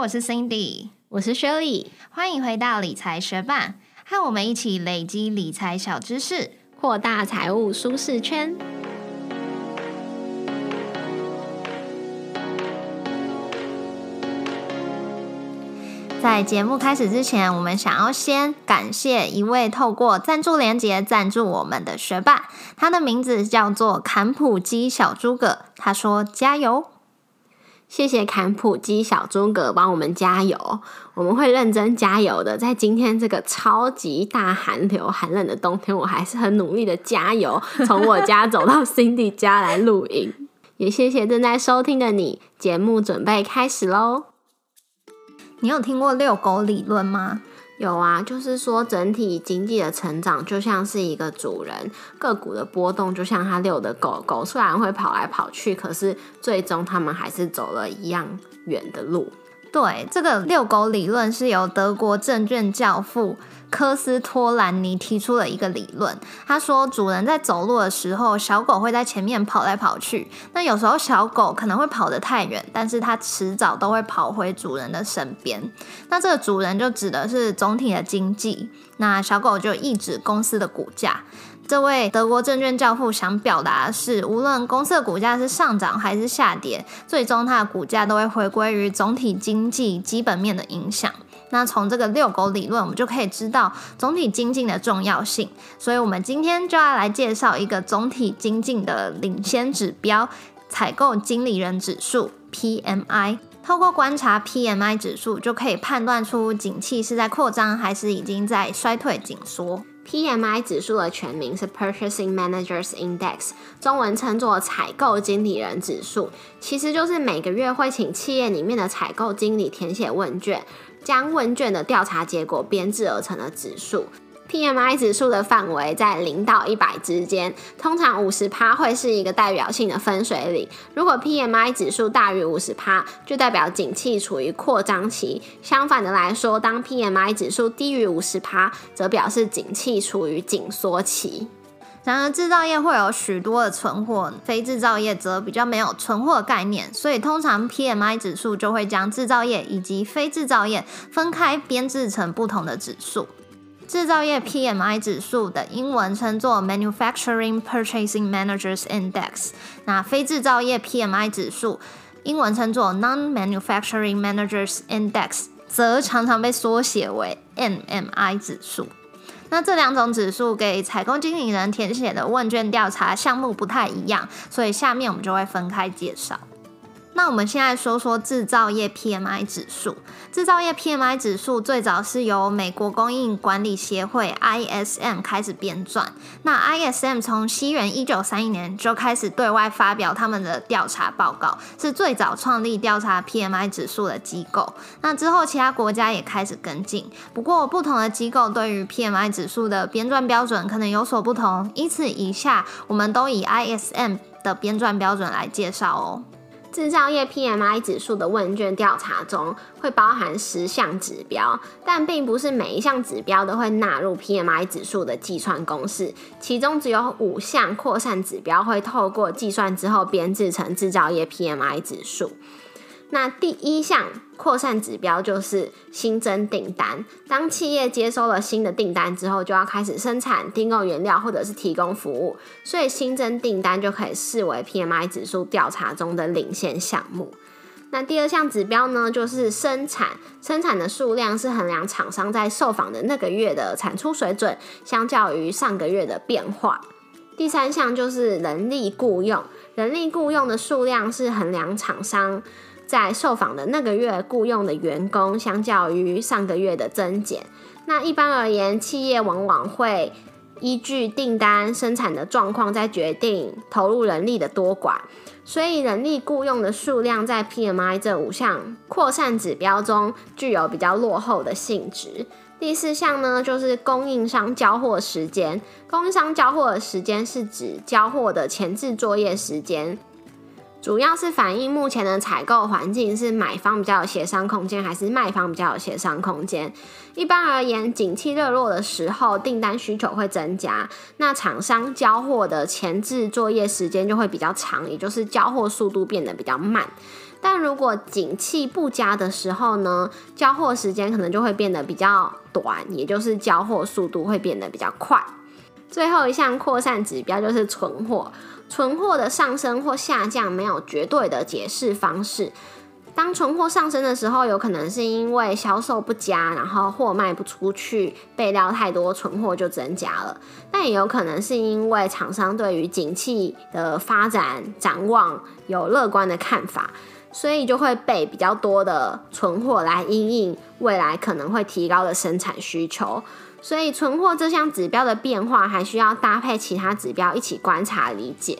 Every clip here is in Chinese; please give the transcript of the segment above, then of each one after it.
我是 Cindy，我是 Shirley，欢迎回到理财学霸，和我们一起累积理财小知识，扩大财务舒适圈。在节目开始之前，我们想要先感谢一位透过赞助连结赞助我们的学霸，他的名字叫做坎普基小诸葛。他说：“加油！”谢谢坎普基小诸葛帮我们加油，我们会认真加油的。在今天这个超级大寒流、寒冷的冬天，我还是很努力的加油，从我家走到 Cindy 家来录音。也谢谢正在收听的你，节目准备开始喽。你有听过遛狗理论吗？有啊，就是说整体经济的成长就像是一个主人，个股的波动就像他遛的狗狗，虽然会跑来跑去，可是最终他们还是走了一样远的路。对，这个遛狗理论是由德国证券教父。科斯托兰尼提出了一个理论，他说，主人在走路的时候，小狗会在前面跑来跑去。那有时候小狗可能会跑得太远，但是它迟早都会跑回主人的身边。那这个主人就指的是总体的经济，那小狗就意指公司的股价。这位德国证券教父想表达的是，无论公司的股价是上涨还是下跌，最终它的股价都会回归于总体经济基本面的影响。那从这个遛狗理论，我们就可以知道总体经济的重要性。所以，我们今天就要来介绍一个总体经济的领先指标——采购经理人指数 （PMI）。透过观察 PMI 指数，就可以判断出景气是在扩张还是已经在衰退紧缩。PMI 指数的全名是 Purchasing Managers Index，中文称作采购经理人指数，其实就是每个月会请企业里面的采购经理填写问卷。将问卷的调查结果编制而成的指数，PMI 指数的范围在零到一百之间，通常五十趴会是一个代表性的分水岭。如果 PMI 指数大于五十趴，就代表景气处于扩张期；相反的来说，当 PMI 指数低于五十趴，则表示景气处于紧缩期。然而，制造业会有许多的存货，非制造业则比较没有存货概念，所以通常 PMI 指数就会将制造业以及非制造业分开编制成不同的指数。制造业 PMI 指数的英文称作 Manufacturing Purchasing Managers Index，那非制造业 PMI 指数英文称作 Non-Manufacturing Managers Index，则常常被缩写为 NMI 指数。那这两种指数给采购经理人填写的问卷调查项目不太一样，所以下面我们就会分开介绍。那我们现在说说制造业 PMI 指数。制造业 PMI 指数最早是由美国供应管理协会 ISM 开始编撰。那 ISM 从西元一九三一年就开始对外发表他们的调查报告，是最早创立调查 PMI 指数的机构。那之后其他国家也开始跟进，不过不同的机构对于 PMI 指数的编撰标准可能有所不同，因此以下我们都以 ISM 的编撰标准来介绍哦。制造业 PMI 指数的问卷调查中会包含十项指标，但并不是每一项指标都会纳入 PMI 指数的计算公式，其中只有五项扩散指标会透过计算之后编制成制造业 PMI 指数。那第一项扩散指标就是新增订单。当企业接收了新的订单之后，就要开始生产、订购原料或者是提供服务，所以新增订单就可以视为 PMI 指数调查中的领先项目。那第二项指标呢，就是生产，生产的数量是衡量厂商在受访的那个月的产出水准，相较于上个月的变化。第三项就是人力雇佣，人力雇佣的数量是衡量厂商。在受访的那个月雇佣的员工，相较于上个月的增减。那一般而言，企业往往会依据订单生产的状况，在决定投入人力的多寡。所以，人力雇佣的数量在 PMI 这五项扩散指标中具有比较落后的性质。第四项呢，就是供应商交货时间。供应商交货的时间是指交货的前置作业时间。主要是反映目前的采购环境是买方比较有协商空间，还是卖方比较有协商空间。一般而言，景气热络的时候，订单需求会增加，那厂商交货的前置作业时间就会比较长，也就是交货速度变得比较慢。但如果景气不佳的时候呢，交货时间可能就会变得比较短，也就是交货速度会变得比较快。最后一项扩散指标就是存货，存货的上升或下降没有绝对的解释方式。当存货上升的时候，有可能是因为销售不佳，然后货卖不出去，备料太多，存货就增加了。但也有可能是因为厂商对于景气的发展展望有乐观的看法，所以就会备比较多的存货来应应未来可能会提高的生产需求。所以存货这项指标的变化，还需要搭配其他指标一起观察理解。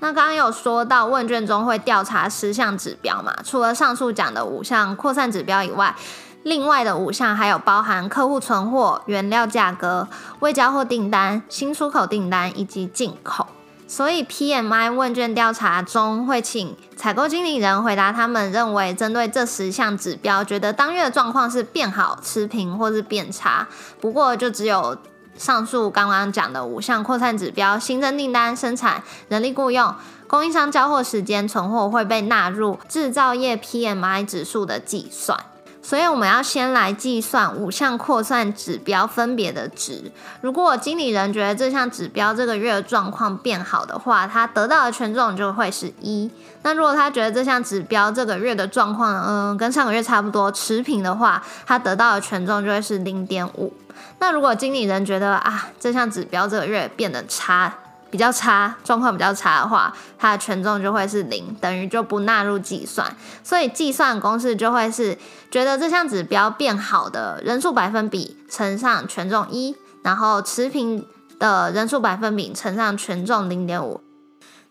那刚刚有说到问卷中会调查十项指标嘛？除了上述讲的五项扩散指标以外，另外的五项还有包含客户存货、原料价格、未交货订单、新出口订单以及进口。所以 PMI 问卷调查中会请采购经理人回答他们认为针对这十项指标，觉得当月的状况是变好、持平或是变差。不过就只有。上述刚刚讲的五项扩散指标，新增订单、生产、人力雇用、供应商交货时间、存货会被纳入制造业 PMI 指数的计算。所以我们要先来计算五项扩散指标分别的值。如果经理人觉得这项指标这个月的状况变好的话，他得到的权重就会是一。那如果他觉得这项指标这个月的状况，嗯，跟上个月差不多持平的话，他得到的权重就会是零点五。那如果经理人觉得啊，这项指标这个月变得差，比较差，状况比较差的话，它的权重就会是零，等于就不纳入计算。所以计算公式就会是，觉得这项指标变好的人数百分比乘上权重一，然后持平的人数百分比乘上权重零点五。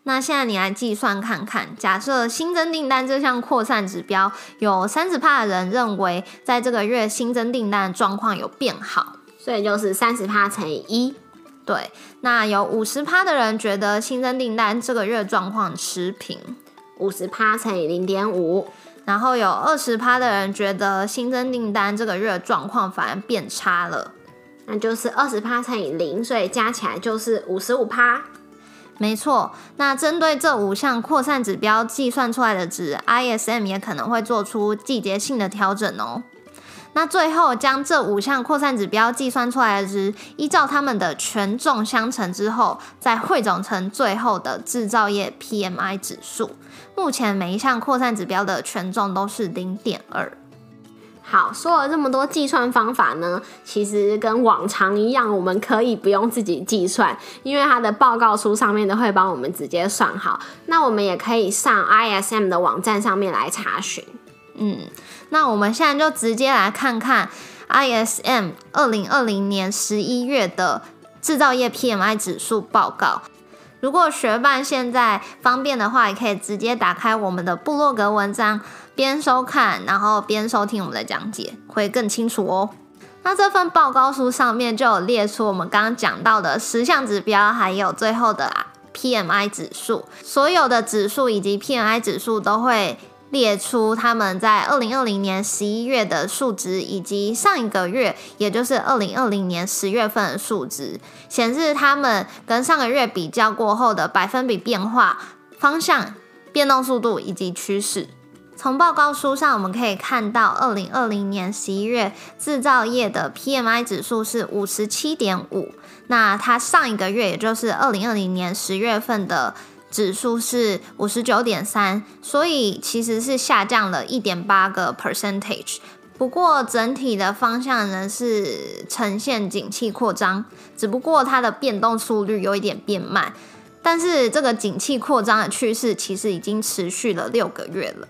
那现在你来计算看看，假设新增订单这项扩散指标有三十帕的人认为，在这个月新增订单状况有变好。所以就是三十趴乘以一，对。那有五十趴的人觉得新增订单这个月状况持平，五十趴乘以零点五。然后有二十趴的人觉得新增订单这个月状况反而变差了，那就是二十趴乘以零，所以加起来就是五十五趴。没错。那针对这五项扩散指标计算出来的值，ISM 也可能会做出季节性的调整哦。那最后将这五项扩散指标计算出来的值，依照它们的权重相乘之后，再汇总成最后的制造业 PMI 指数。目前每一项扩散指标的权重都是零点二。好，说了这么多计算方法呢，其实跟往常一样，我们可以不用自己计算，因为它的报告书上面都会帮我们直接算好。那我们也可以上 ISM 的网站上面来查询。嗯。那我们现在就直接来看看 ISM 二零二零年十一月的制造业 PMI 指数报告。如果学伴现在方便的话，也可以直接打开我们的部落格文章，边收看然后边收听我们的讲解，会更清楚哦。那这份报告书上面就有列出我们刚刚讲到的十项指标，还有最后的 PMI 指数。所有的指数以及 PMI 指数都会。列出他们在二零二零年十一月的数值，以及上一个月，也就是二零二零年十月份的数值，显示他们跟上个月比较过后的百分比变化、方向、变动速度以及趋势。从报告书上我们可以看到，二零二零年十一月制造业的 PMI 指数是五十七点五，那它上一个月，也就是二零二零年十月份的。指数是五十九点三，所以其实是下降了一点八个 percentage。不过整体的方向仍是呈现景气扩张，只不过它的变动速率有一点变慢。但是这个景气扩张的趋势其实已经持续了六个月了。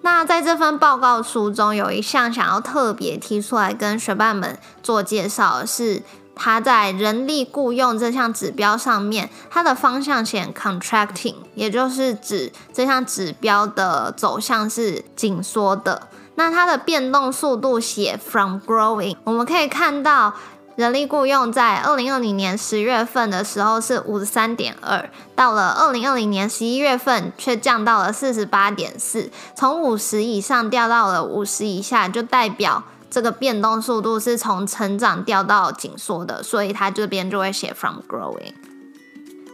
那在这份报告书中，有一项想要特别提出来跟学伴们做介绍是。它在人力雇佣这项指标上面，它的方向显 contracting，也就是指这项指标的走向是紧缩的。那它的变动速度写 from growing，我们可以看到人力雇佣在二零二零年十月份的时候是五十三点二，到了二零二零年十一月份却降到了四十八点四，从五十以上掉到了五十以下，就代表。这个变动速度是从成长掉到紧缩的，所以它这边就会写 from growing。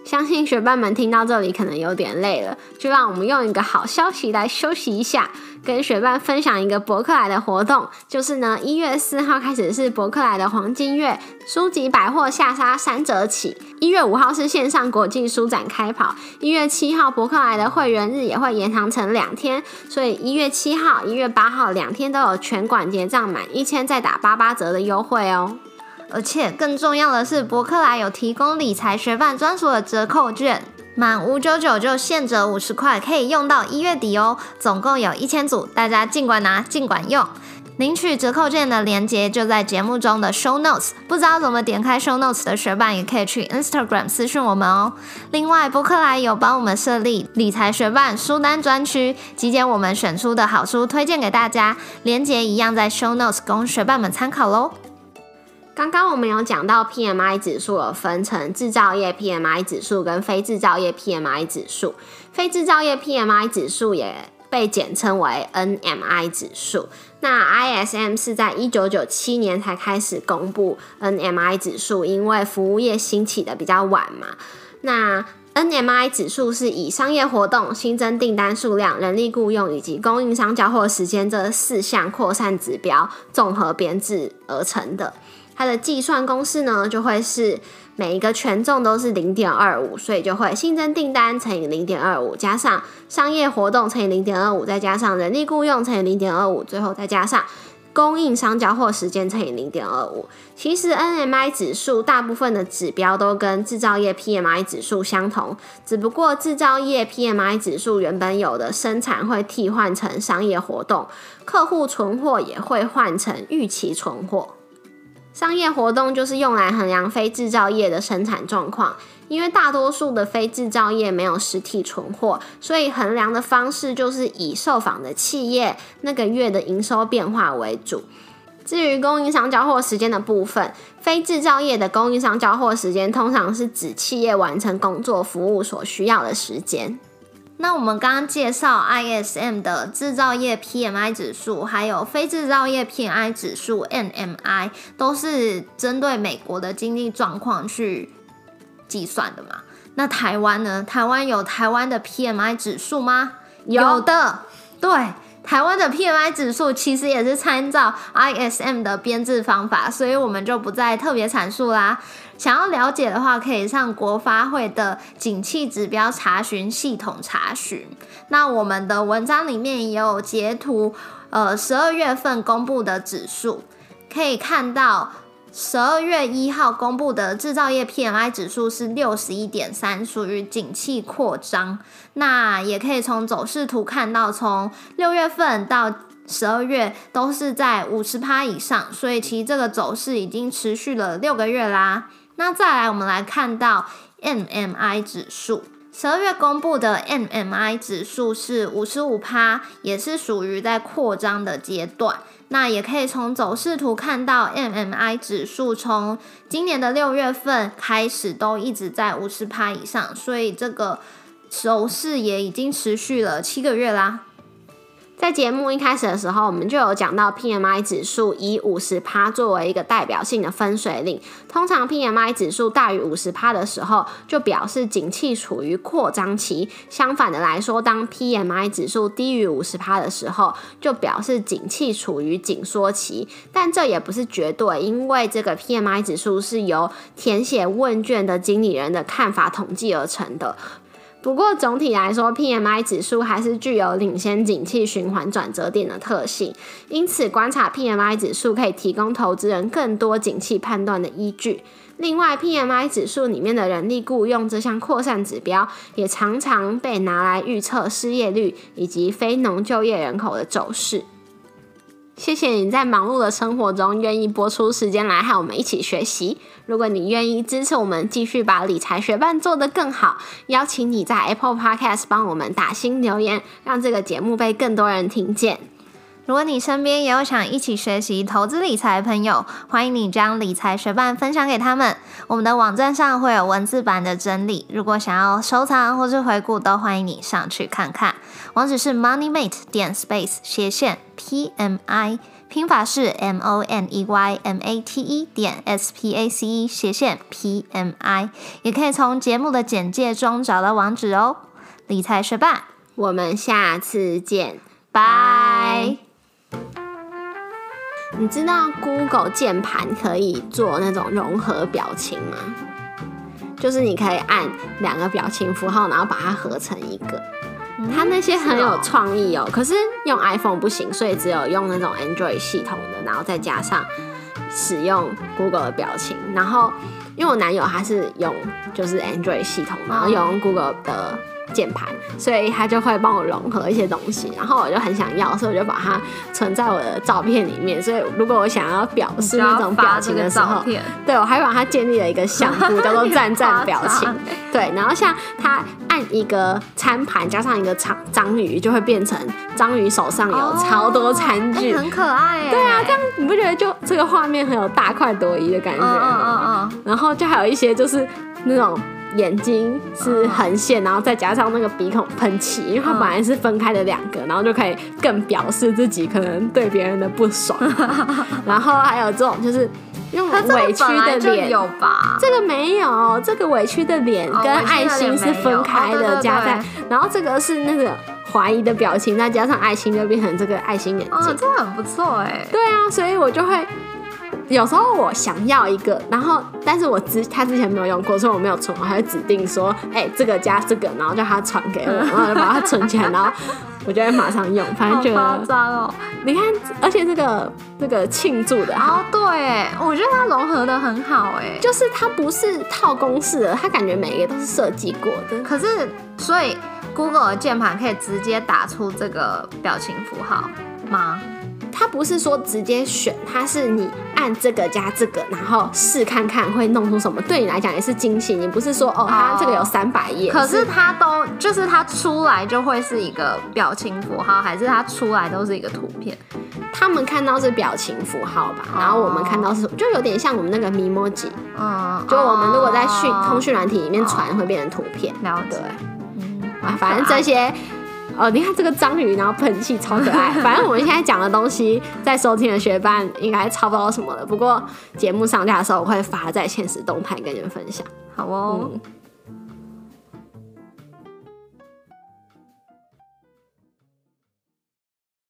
相信学伴们听到这里可能有点累了，就让我们用一个好消息来休息一下，跟学伴分享一个博客来的活动，就是呢，一月四号开始是博客来的黄金月，书籍百货下杀三折起；一月五号是线上国际书展开跑；一月七号博客来的会员日也会延长成两天，所以一月七号、一月八号两天都有全馆结账满一千再打八八折的优惠哦。而且更重要的是，博客来有提供理财学伴专属的折扣券，满五九九就现折五十块，可以用到一月底哦。总共有一千组，大家尽管拿，尽管用。领取折扣券的链接就在节目中的 show notes，不知道怎么点开 show notes 的学伴也可以去 Instagram 私讯我们哦。另外，博客来有帮我们设立理财学伴书单专区，集结我们选出的好书推荐给大家，链接一样在 show notes，供学伴们参考喽。刚刚我们有讲到 PMI 指数有分成制造业 PMI 指数跟非制造业 PMI 指数，非制造业 PMI 指数也被简称为 NMI 指数。那 ISM 是在一九九七年才开始公布 NMI 指数，因为服务业兴起的比较晚嘛。那 NMI 指数是以商业活动、新增订单数量、人力雇佣以及供应商交货时间这四项扩散指标综合编制而成的。它的计算公式呢，就会是每一个权重都是零点二五，所以就会新增订单乘以零点二五，加上商业活动乘以零点二五，再加上人力雇佣乘以零点二五，最后再加上供应商交货时间乘以零点二五。其实 NMI 指数大部分的指标都跟制造业 PMI 指数相同，只不过制造业 PMI 指数原本有的生产会替换成商业活动，客户存货也会换成预期存货。商业活动就是用来衡量非制造业的生产状况，因为大多数的非制造业没有实体存货，所以衡量的方式就是以受访的企业那个月的营收变化为主。至于供应商交货时间的部分，非制造业的供应商交货时间通常是指企业完成工作服务所需要的时间。那我们刚刚介绍 ISM 的制造业 PMI 指数，还有非制造业 PMI 指数 NMI，都是针对美国的经济状况去计算的嘛？那台湾呢？台湾有台湾的 PMI 指数吗？有的，对。台湾的 PMI 指数其实也是参照 ISM 的编制方法，所以我们就不再特别阐述啦。想要了解的话，可以上国发会的景气指标查询系统查询。那我们的文章里面也有截图，呃，十二月份公布的指数，可以看到。十二月一号公布的制造业 PMI 指数是六十一点三，属于景气扩张。那也可以从走势图看到，从六月份到十二月都是在五十趴以上，所以其实这个走势已经持续了六个月啦。那再来，我们来看到 MMI 指数，十二月公布的 MMI 指数是五十五趴，也是属于在扩张的阶段。那也可以从走势图看到，MMI 指数从今年的六月份开始都一直在五十趴以上，所以这个走势也已经持续了七个月啦。在节目一开始的时候，我们就有讲到 PMI 指数以五十趴作为一个代表性的分水岭。通常 PMI 指数大于五十趴的时候，就表示景气处于扩张期；相反的来说，当 PMI 指数低于五十趴的时候，就表示景气处于紧缩期。但这也不是绝对，因为这个 PMI 指数是由填写问卷的经理人的看法统计而成的。不过总体来说，PMI 指数还是具有领先景气循环转折点的特性，因此观察 PMI 指数可以提供投资人更多景气判断的依据。另外，PMI 指数里面的人力雇佣这项扩散指标，也常常被拿来预测失业率以及非农就业人口的走势。谢谢你在忙碌的生活中愿意播出时间来和我们一起学习。如果你愿意支持我们，继续把理财学伴做得更好，邀请你在 Apple Podcast 帮我们打新留言，让这个节目被更多人听见。如果你身边也有想一起学习投资理财的朋友，欢迎你将理财学伴分享给他们。我们的网站上会有文字版的整理，如果想要收藏或是回顾，都欢迎你上去看看。网址是 moneymate 点 space 斜线 PMI，拼法是 M O N E Y M A T E 点 S P A C E 斜线 PMI，也可以从节目的简介中找到网址哦。理财学霸，我们下次见，拜。你知道 Google 键盘可以做那种融合表情吗？就是你可以按两个表情符号，然后把它合成一个。它那些很有创意哦，可是用 iPhone 不行，所以只有用那种 Android 系统的，然后再加上使用 Google 的表情。然后因为我男友他是用就是 Android 系统，然后用 Google 的。键盘，所以他就会帮我融合一些东西，然后我就很想要，所以我就把它存在我的照片里面。所以如果我想要表示那种表情的时候，对我还把它建立了一个项目，叫做赞赞表情。对，然后像他按一个餐盘加上一个长章鱼，就会变成章鱼手上有超多餐具，很可爱。对啊，这样你不觉得就这个画面很有大快朵颐的感觉？嗯嗯嗯。然后就还有一些就是那种。眼睛是横线，然后再加上那个鼻孔喷气，因为它本来是分开的两个，然后就可以更表示自己可能对别人的不爽。然后还有这种就是用委屈的脸，有吧？这个没有，这个委屈的脸跟爱心是分开的，加在，然后这个是那个怀疑的表情，再加上爱心就变成这个爱心眼睛，这很不错哎。对啊，所以我就会。有时候我想要一个，然后但是我之他之前没有用过，所以我没有存，我还会指定说，哎，这个加这个，然后叫他传给我，然后就把它存起来，然后我就会马上用。反正觉得夸张哦，你看，而且这个这个庆祝的，哦，对，我觉得它融合的很好，哎，就是它不是套公式的，它感觉每一个都是设计过的。可是，所以 Google 的键盘可以直接打出这个表情符号吗？它不是说直接选，它是你按这个加这个，然后试看看会弄出什么。对你来讲也是惊喜。你不是说哦，它这个有三百页，可是它都就是它出来就会是一个表情符号，还是它出来都是一个图片？他们看到是表情符号吧，然后我们看到是就有点像我们那个 Memoji，嗯，就我们如果在讯通讯软体里面传会变成图片，了解。嗯，啊，反正这些。哦，你看这个章鱼，然后喷气超可爱。反正我们现在讲的东西，在收听的学伴应该差不多什么的。不过节目上架的时候，我会发在现实动态跟你们分享。好哦。